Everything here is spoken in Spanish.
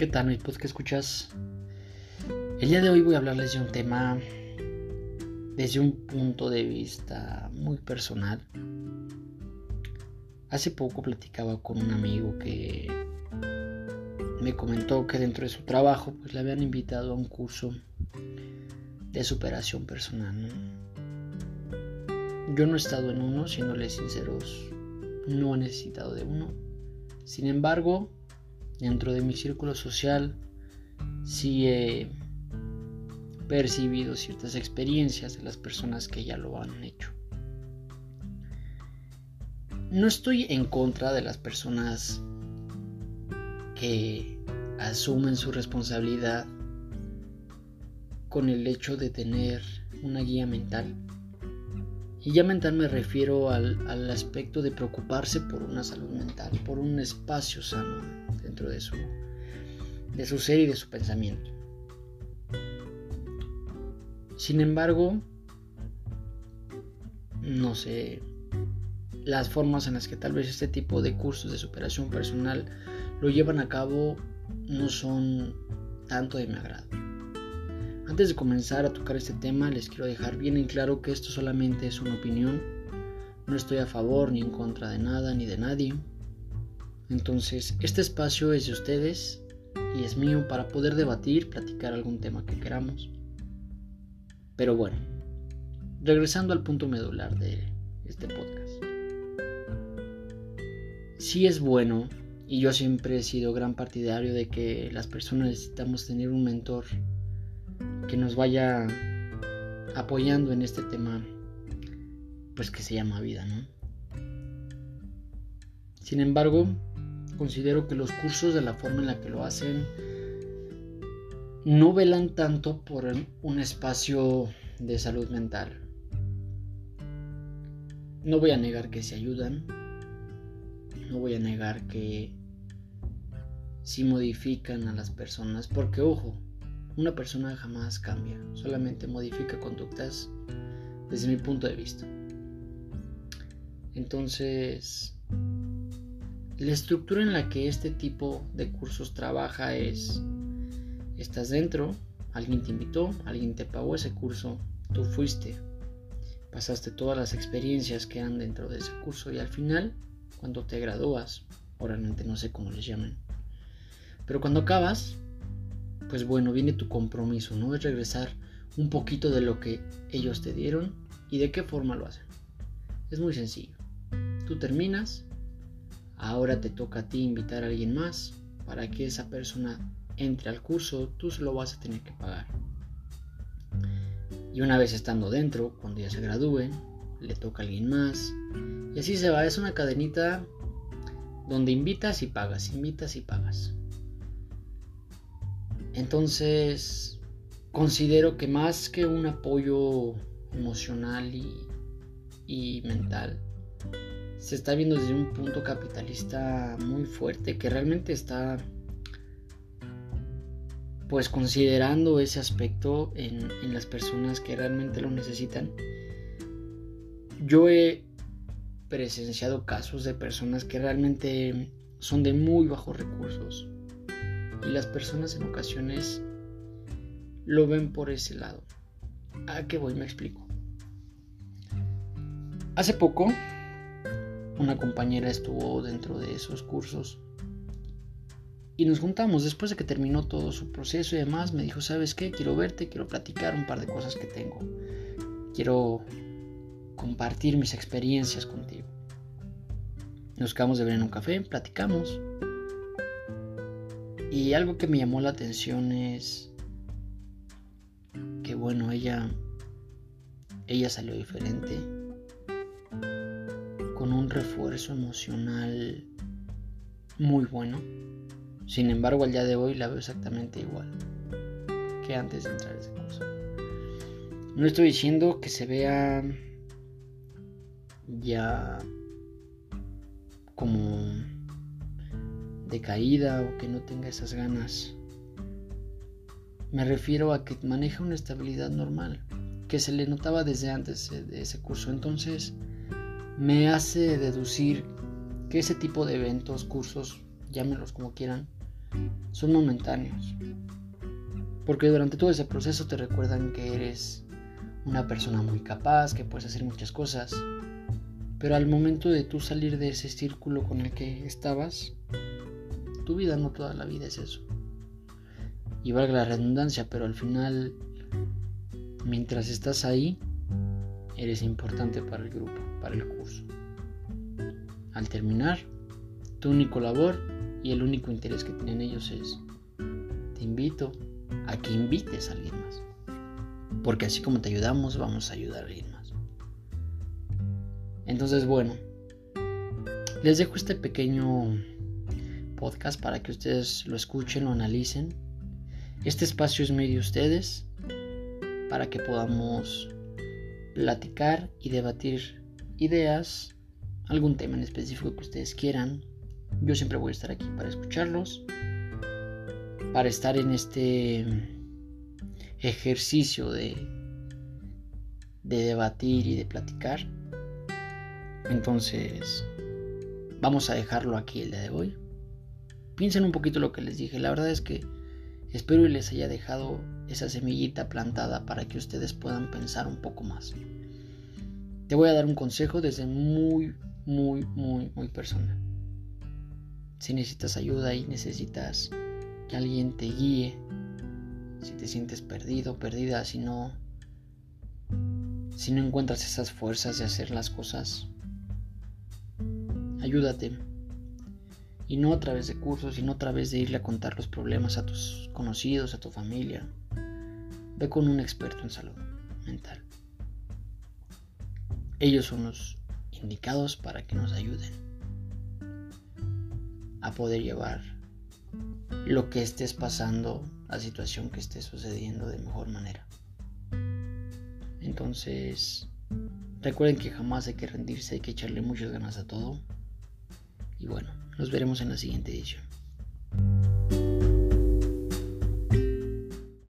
¿Qué tal, mi escuchas? El día de hoy voy a hablarles de un tema desde un punto de vista muy personal. Hace poco platicaba con un amigo que me comentó que dentro de su trabajo pues le habían invitado a un curso de superación personal. Yo no he estado en uno, siéndoles sinceros, no he necesitado de uno. Sin embargo, dentro de mi círculo social sí he percibido ciertas experiencias de las personas que ya lo han hecho. No estoy en contra de las personas que asumen su responsabilidad con el hecho de tener una guía mental. Y ya mental me refiero al, aspecto de preocuparse por una salud mental, por un espacio sano de su, de su ser y de su pensamiento. Sin embargo, no sé, las formas en las que tal vez este tipo de cursos de superación personal lo llevan a cabo no son tanto de mi agrado. Antes de comenzar a tocar este tema, les quiero dejar bien en claro que esto solamente es una opinión. No estoy a favor ni en contra de nada ni de nadie. Entonces, este espacio es de ustedes y es mío para poder debatir, platicar algún tema que queramos. Pero bueno, regresando al punto medular de este podcast. Sí es bueno, y yo siempre he sido gran partidario de que las personas necesitamos tener un mentor que nos vaya apoyando en este tema, pues que se llama vida, ¿no? Sin embargo, considero que los cursos de la forma en la que lo hacen no velan tanto por un espacio de salud mental. No voy a negar que se ayudan, no voy a negar que si modifican a las personas, porque ojo, una persona jamás cambia, solamente modifica conductas desde mi punto de vista. Entonces, la estructura en la que este tipo de cursos trabaja es, estás dentro, alguien te invitó, alguien te pagó ese curso, tú fuiste, pasaste todas las experiencias que han dentro de ese curso y al final, cuando te gradúas, realmente no sé cómo les llaman, pero cuando acabas, pues bueno, viene tu compromiso, ¿no? Es regresar un poquito de lo que ellos te dieron y de qué forma lo hacen. Es muy sencillo. Tú terminas, ahora te toca a ti invitar a alguien más para que esa persona entre al curso, tú se lo vas a tener que pagar. Y una vez estando dentro, cuando ya se gradúen, le toca a alguien más. Y así se va, es una cadenita donde invitas y pagas, invitas y pagas. Entonces, considero que más que un apoyo emocional y, mental, se está viendo desde un punto capitalista muy fuerte que realmente está pues considerando ese aspecto en, en, las personas que realmente lo necesitan. Yo he presenciado casos de personas que realmente son de muy bajos recursos, y las personas en ocasiones lo ven por ese lado. ¿A qué voy? Me explico. Hace poco, una compañera estuvo dentro de esos cursos y nos juntamos después de que terminó todo su proceso y demás. Me dijo, ¿sabes qué? Quiero verte, quiero platicar un par de cosas que tengo. Quiero compartir mis experiencias contigo. Nos quedamos de ver en un café, platicamos. Y algo que me llamó la atención es que bueno, ella ella salió diferente con un refuerzo emocional muy bueno. Sin embargo, al día de hoy la veo exactamente igual que antes de entrar a ese curso. No estoy diciendo que se vea ya como decaída o que no tenga esas ganas. Me refiero a que maneja una estabilidad normal, que se le notaba desde antes de ese curso. Entonces, me hace deducir que ese tipo de eventos, cursos, llámenlos como quieran, son momentáneos. Porque durante todo ese proceso te recuerdan que eres una persona muy capaz, que puedes hacer muchas cosas. Pero al momento de tú salir de ese círculo con el que estabas, tu vida no toda la vida es eso. Y valga la redundancia, pero al final, mientras estás ahí, eres importante para el grupo, para el curso. Al terminar, tu único labor y el único interés que tienen ellos es, te invito a que invites a alguien más. Porque así como te ayudamos, vamos a ayudar a alguien más. Entonces, bueno, les dejo este pequeño podcast para que ustedes lo escuchen, lo analicen. Este espacio es medio de ustedes para que podamos platicar y debatir ideas, algún tema en específico que ustedes quieran. Yo siempre voy a estar aquí para escucharlos, para estar en este ejercicio de, de debatir y de platicar. Entonces, vamos a dejarlo aquí el día de hoy. Piensen un poquito lo que les dije. La verdad es que espero les haya dejado esa semillita plantada para que ustedes puedan pensar un poco más. Te voy a dar un consejo desde muy, muy, muy, muy personal. Si necesitas ayuda y necesitas que alguien te guíe, si te sientes perdido, perdida, si no, si no encuentras esas fuerzas de hacer las cosas, ayúdate. Y no a través de cursos, sino a través de irle a contar los problemas a tus conocidos, a tu familia. Ve con un experto en salud mental. Ellos son los indicados para que nos ayuden a poder llevar lo que estés pasando, la situación que esté sucediendo de mejor manera. Entonces, recuerden que jamás hay que rendirse, hay que echarle muchas ganas a todo. Y bueno, nos veremos en la siguiente edición.